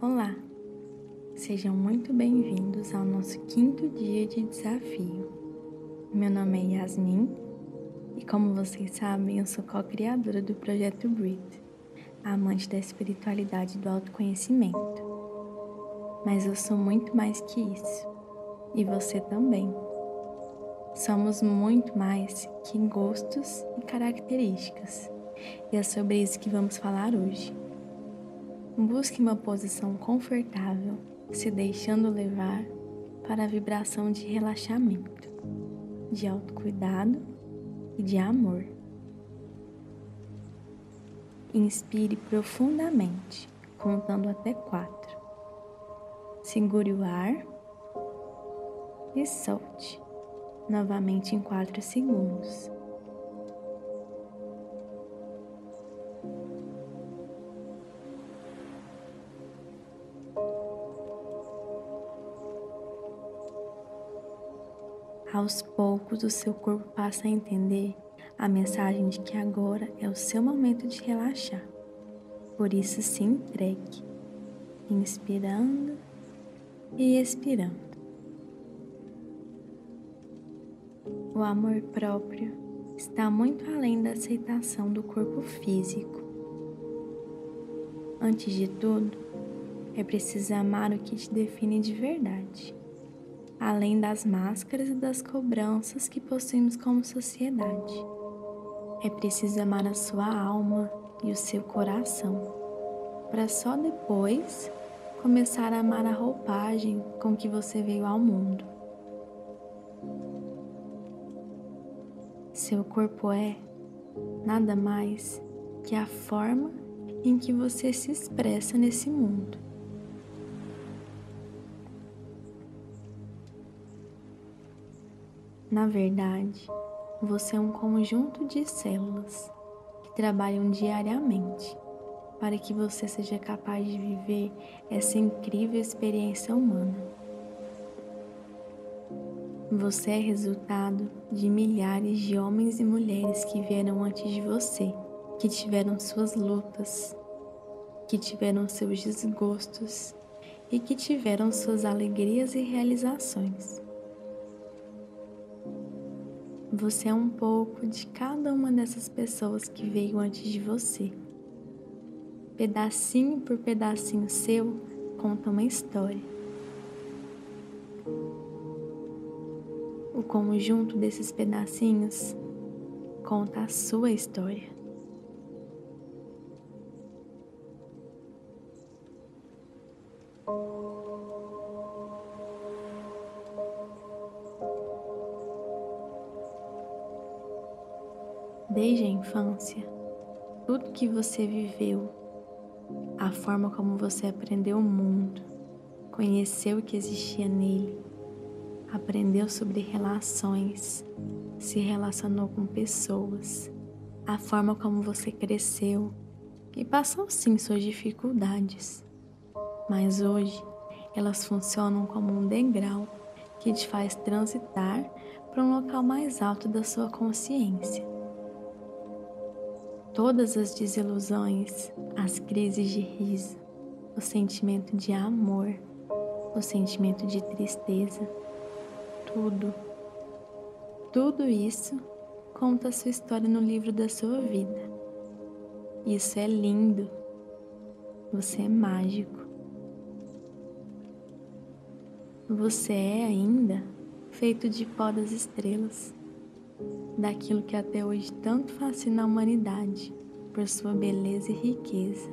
Olá, sejam muito bem-vindos ao nosso quinto dia de desafio. Meu nome é Yasmin e, como vocês sabem, eu sou co-criadora do projeto Breathe, amante da espiritualidade e do autoconhecimento. Mas eu sou muito mais que isso, e você também. Somos muito mais que gostos e características, e é sobre isso que vamos falar hoje. Busque uma posição confortável, se deixando levar para a vibração de relaxamento, de autocuidado e de amor. Inspire profundamente, contando até quatro. Segure o ar e solte novamente em quatro segundos. Aos poucos, o seu corpo passa a entender a mensagem de que agora é o seu momento de relaxar. Por isso, se entregue, inspirando e expirando. O amor próprio está muito além da aceitação do corpo físico. Antes de tudo, é preciso amar o que te define de verdade além das máscaras e das cobranças que possuímos como sociedade. É preciso amar a sua alma e o seu coração, para só depois começar a amar a roupagem com que você veio ao mundo. Seu corpo é nada mais que a forma em que você se expressa nesse mundo. Na verdade, você é um conjunto de células que trabalham diariamente para que você seja capaz de viver essa incrível experiência humana. Você é resultado de milhares de homens e mulheres que vieram antes de você, que tiveram suas lutas, que tiveram seus desgostos e que tiveram suas alegrias e realizações. Você é um pouco de cada uma dessas pessoas que veio antes de você. Pedacinho por pedacinho seu conta uma história. O conjunto desses pedacinhos conta a sua história. Desde a infância, tudo que você viveu, a forma como você aprendeu o mundo, conheceu o que existia nele, aprendeu sobre relações, se relacionou com pessoas, a forma como você cresceu e passou sim suas dificuldades, mas hoje elas funcionam como um degrau que te faz transitar para um local mais alto da sua consciência todas as desilusões, as crises de riso, o sentimento de amor, o sentimento de tristeza, tudo, tudo isso conta a sua história no livro da sua vida. Isso é lindo. Você é mágico. Você é ainda feito de pó das estrelas daquilo que até hoje tanto fascina a humanidade por sua beleza e riqueza.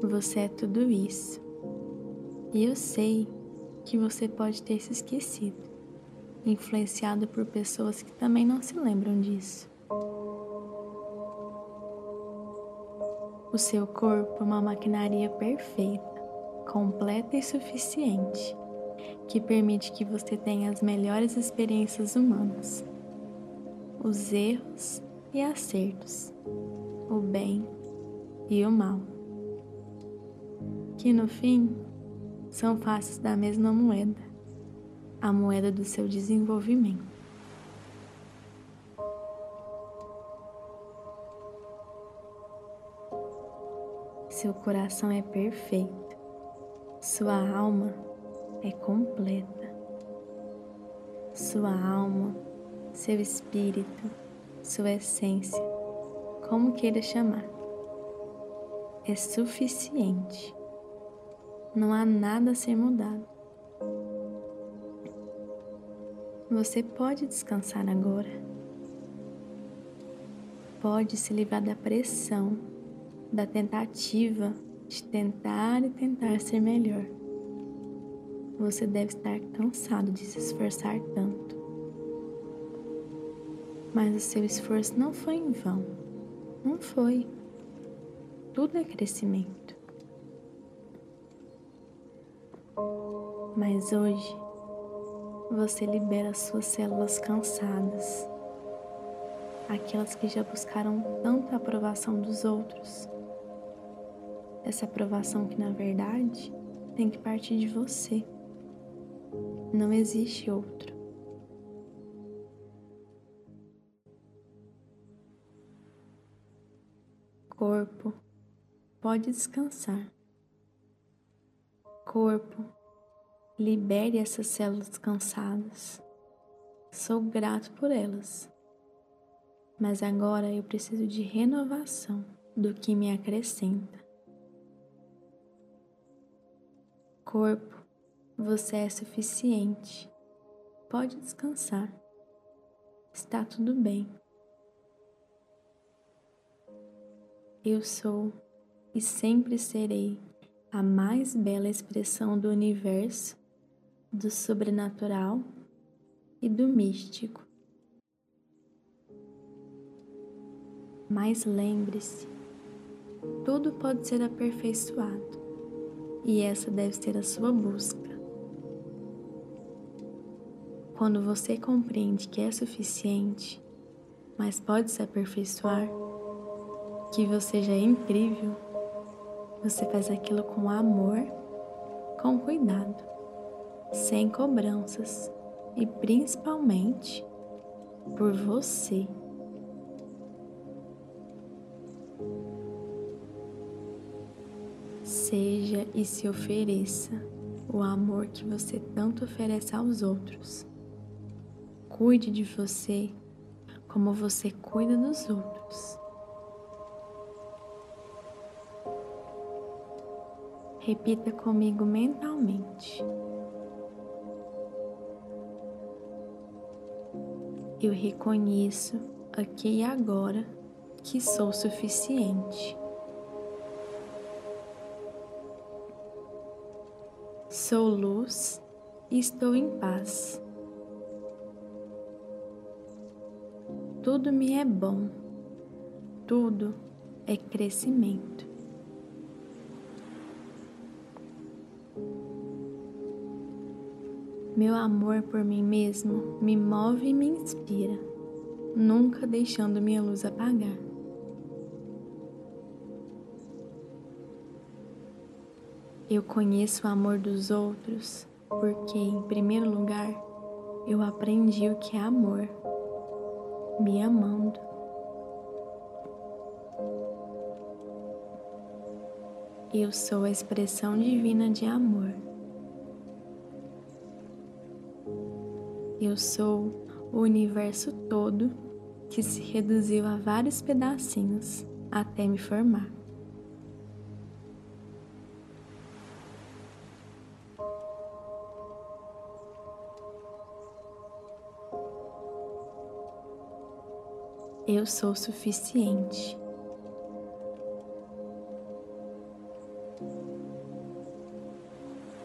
Você é tudo isso. E eu sei que você pode ter se esquecido, influenciado por pessoas que também não se lembram disso. O seu corpo é uma maquinaria perfeita, completa e suficiente, que permite que você tenha as melhores experiências humanas os erros e acertos, o bem e o mal, que no fim são faces da mesma moeda, a moeda do seu desenvolvimento. Seu coração é perfeito Sua alma é completa. Sua alma, seu espírito, sua essência, como queira chamar, é suficiente. Não há nada a ser mudado. Você pode descansar agora. Pode se livrar da pressão, da tentativa de tentar e tentar ser melhor. Você deve estar cansado de se esforçar tanto. Mas o seu esforço não foi em vão. Não foi. Tudo é crescimento. Mas hoje você libera suas células cansadas, aquelas que já buscaram tanta aprovação dos outros. Essa aprovação que na verdade tem que partir de você. Não existe outro. Corpo, pode descansar. Corpo, Libere essas células cansadas. Sou grato por elas. Mas agora eu preciso de renovação do que me acrescenta. Corpo, você é suficiente. Pode descansar. Está tudo bem. Eu sou e sempre serei a mais bela expressão do universo do sobrenatural e do místico. Mas lembre-se, tudo pode ser aperfeiçoado e essa deve ser a sua busca. Quando você compreende que é suficiente, mas pode se aperfeiçoar, que você já é incrível, você faz aquilo com amor, com cuidado sem cobranças e principalmente por você. Seja e se ofereça o amor que você tanto oferece aos outros. Cuide de você como você cuida dos outros. Repita comigo mentalmente. eu reconheço aqui e agora que sou suficiente. Sou luz e estou em paz. Tudo me é bom, tudo é crescimento. Meu amor por mim mesmo me move e me inspira, nunca deixando minha luz apagar. Eu conheço o amor dos outros porque, em primeiro lugar, eu aprendi o que é amor, me amando. Eu sou a expressão divina de amor. Eu sou o universo todo que se reduziu a vários pedacinhos até me formar. Eu sou suficiente.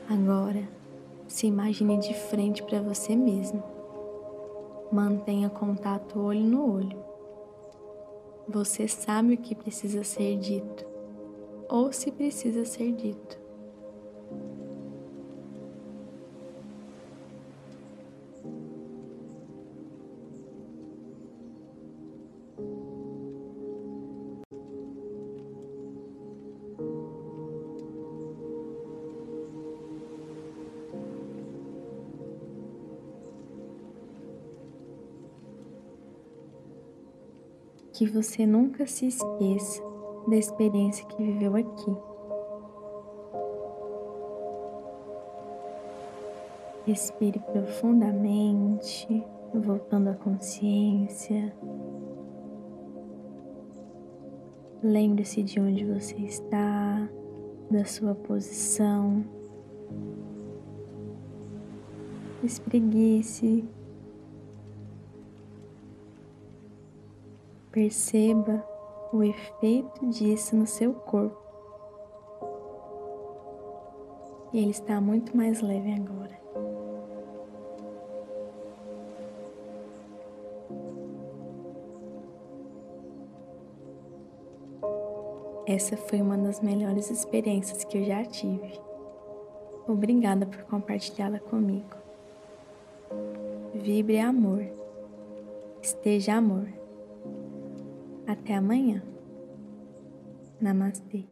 Agora, se imagine de frente para você mesmo. Mantenha contato olho no olho. Você sabe o que precisa ser dito, ou se precisa ser dito. Que você nunca se esqueça da experiência que viveu aqui. Respire profundamente, voltando à consciência. Lembre-se de onde você está, da sua posição. Espreguice. Perceba o efeito disso no seu corpo. Ele está muito mais leve agora. Essa foi uma das melhores experiências que eu já tive. Obrigada por compartilhá-la comigo. Vibre amor. Esteja amor. Até amanhã. Namastê.